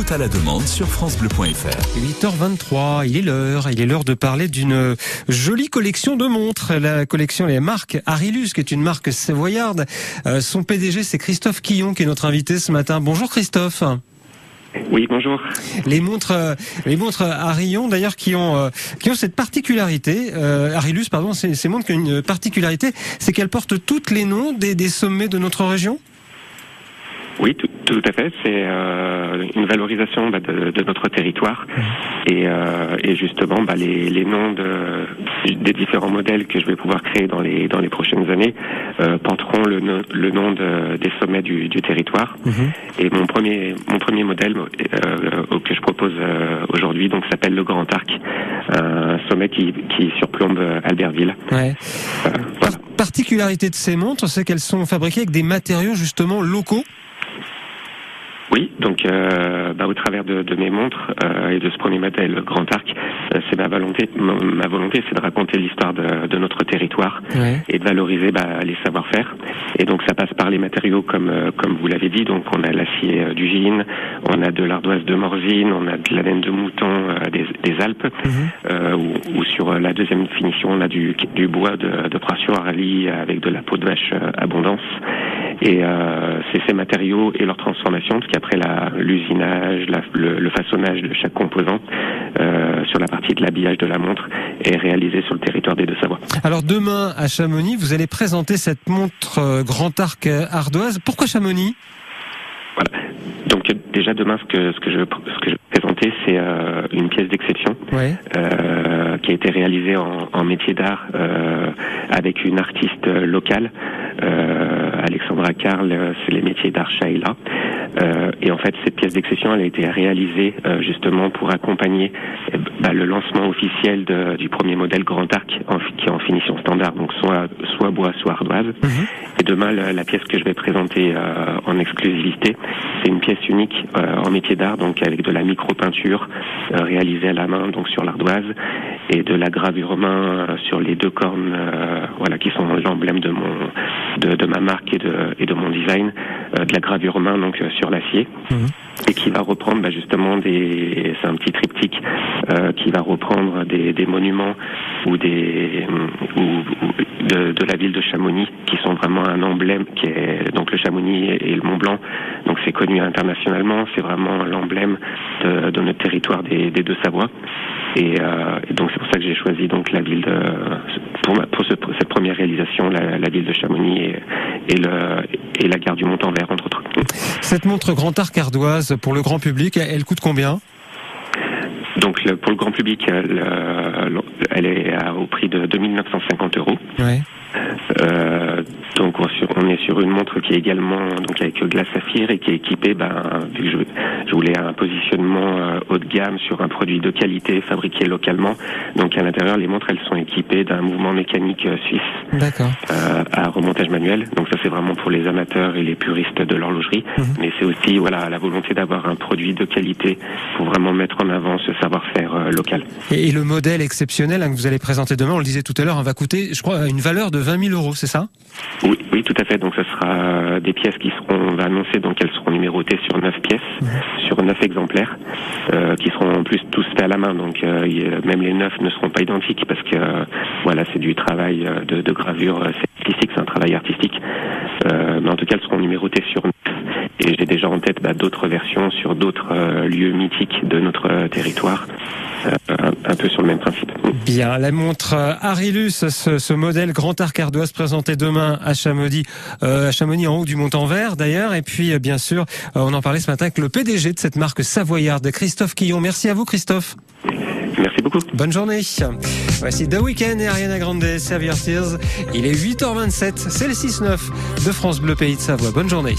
Écoute à la demande sur francebleu.fr. 8h23, il est l'heure. Il est l'heure de parler d'une jolie collection de montres. La collection les marques Arilus, qui est une marque savoyarde. Euh, son PDG, c'est Christophe Quillon, qui est notre invité ce matin. Bonjour Christophe. Oui, bonjour. Les montres, euh, les montres Arillon, d'ailleurs, qui ont euh, qui ont cette particularité, euh, Arilus, pardon, ces, ces montres qui ont une particularité, c'est qu'elles portent toutes les noms des, des sommets de notre région? Oui, tout, tout à fait. C'est euh, une valorisation bah, de, de notre territoire et, euh, et justement bah, les, les noms de, des différents modèles que je vais pouvoir créer dans les dans les prochaines années euh, porteront le, le nom de, des sommets du, du territoire. Et mon premier mon premier modèle euh, que je propose euh, aujourd'hui donc s'appelle le Grand Arc, un sommet qui, qui surplombe euh, Albertville. Ouais. Particularité de ces montres, c'est qu'elles sont fabriquées avec des matériaux justement locaux. Oui, donc euh, bah, au travers de, de mes montres euh, et de ce premier modèle le Grand Arc, euh, c'est ma volonté, ma, ma volonté, c'est de raconter l'histoire de, de notre territoire Ouais. et de valoriser bah, les savoir-faire. Et donc ça passe par les matériaux comme euh, comme vous l'avez dit. Donc on a l'acier euh, du Gine, on a de l'ardoise de Morzine, on a de la laine de mouton euh, des, des Alpes, euh, ou, ou sur la deuxième finition on a du, du bois de, de Arali avec de la peau de vache abondance. Et euh, c'est ces matériaux et leur transformation, parce qu'après l'usinage, le, le façonnage de chaque composant euh, sur la partie de l'habillage de la montre est réalisé sur le territoire des Deux-Savoies. Alors demain à Chamonix, vous allez présenter cette montre euh, Grand Arc ardoise. Pourquoi Chamonix? Donc euh, déjà demain, ce que ce que je ce que je vais présenter, c'est euh, une pièce d'exception Ouais. euh, qui a été réalisée en, en métier d'art euh, avec une artiste euh, locale, euh, Alexandra Karl, euh, c'est les métiers d'art Shaila. Euh, et en fait, cette pièce d'exception, elle a été réalisée euh, justement pour accompagner euh, bah, le lancement officiel de- du premier modèle Grand Arc en, qui est en finition standard, donc soit soit bois, soit ardoise. Et demain, la, la pièce que je vais présenter euh, en exclusivité, c'est une pièce unique euh, en métier d'art, donc avec de la micro-peinture euh, réalisée à la main, donc sur l'ardoise, et de la gravure main euh, sur les deux cornes, euh, voilà, qui sont l'emblème de mon, de, de ma marque et de, et de mon design, euh, de la gravure main donc euh, sur l'acier, et qui va reprendre bah, justement des, c'est un petit triptyque euh, qui va reprendre des, monuments ou des ou de, la ville de Chamonix qui sont vraiment un emblème qui est donc le Chamonix et le Mont Blanc donc c'est connu internationalement c'est vraiment l'emblème de, notre territoire des, des deux Savoies et, euh, et donc c'est pour ça que j'ai choisi donc la ville pour, cette première réalisation la, ville de Chamonix et, la gare du Mont-en-Vert entre autres. Cette montre Grand Arc ardoise pour le grand public, elle coûte combien? Donc le- pour le grand public, elle, euh, elle est à- au prix de 2950 euros. Ouais. Euh, donc on, sur- sur une montre qui est également donc avec glace saphir et qui est équipée, ben, vu que je, je voulais un positionnement euh, haut de gamme sur un produit de qualité fabriqué localement. Donc à l'intérieur, les montres elles sont équipées d'un mouvement mécanique euh, suisse D'accord. euh, à remontage manuel. Donc ça c'est vraiment pour les amateurs et les puristes de l'horlogerie. Mais c'est aussi voilà la volonté d'avoir un produit de qualité pour vraiment mettre en avant ce savoir-faire local. Et, et le modèle exceptionnel hein, que vous allez présenter demain, on le disait tout à l'heure, hein, va coûter, je crois, une valeur de 20 000 euros, c'est ça? Oui, oui, tout à fait. Donc, ce sera des pièces qui seront, on va annoncer, donc elles seront numérotées sur neuf pièces, sur neuf exemplaires, euh, qui seront en plus tous faits à la main. Donc, euh, y même les neuf ne seront pas identiques parce que, euh, voilà, c'est du travail de, de gravure, c'est artistique, c'est un travail artistique. Mais en tout cas, elles seront numérotées sur neuf. Et j'ai déjà en tête bah, d'autres versions sur d'autres lieux mythiques de notre territoire, un, peu sur le même principe. Bien, la montre euh, Arilus, ce, ce modèle Grand Arc ardoise présenté demain à Chamonix, euh, à Chamonix en haut du Mont-en-Vert d'ailleurs. Et puis, euh, bien sûr, on en parlait ce matin avec le PDG de cette marque savoyarde, Christophe Quillon. Merci à vous, Christophe. Merci beaucoup. Bonne journée. Voici The Weeknd et Ariana Grande, Save Your Tears. Il est 8h27, c'est le 6-9 de France Bleu Pays de Savoie. Bonne journée.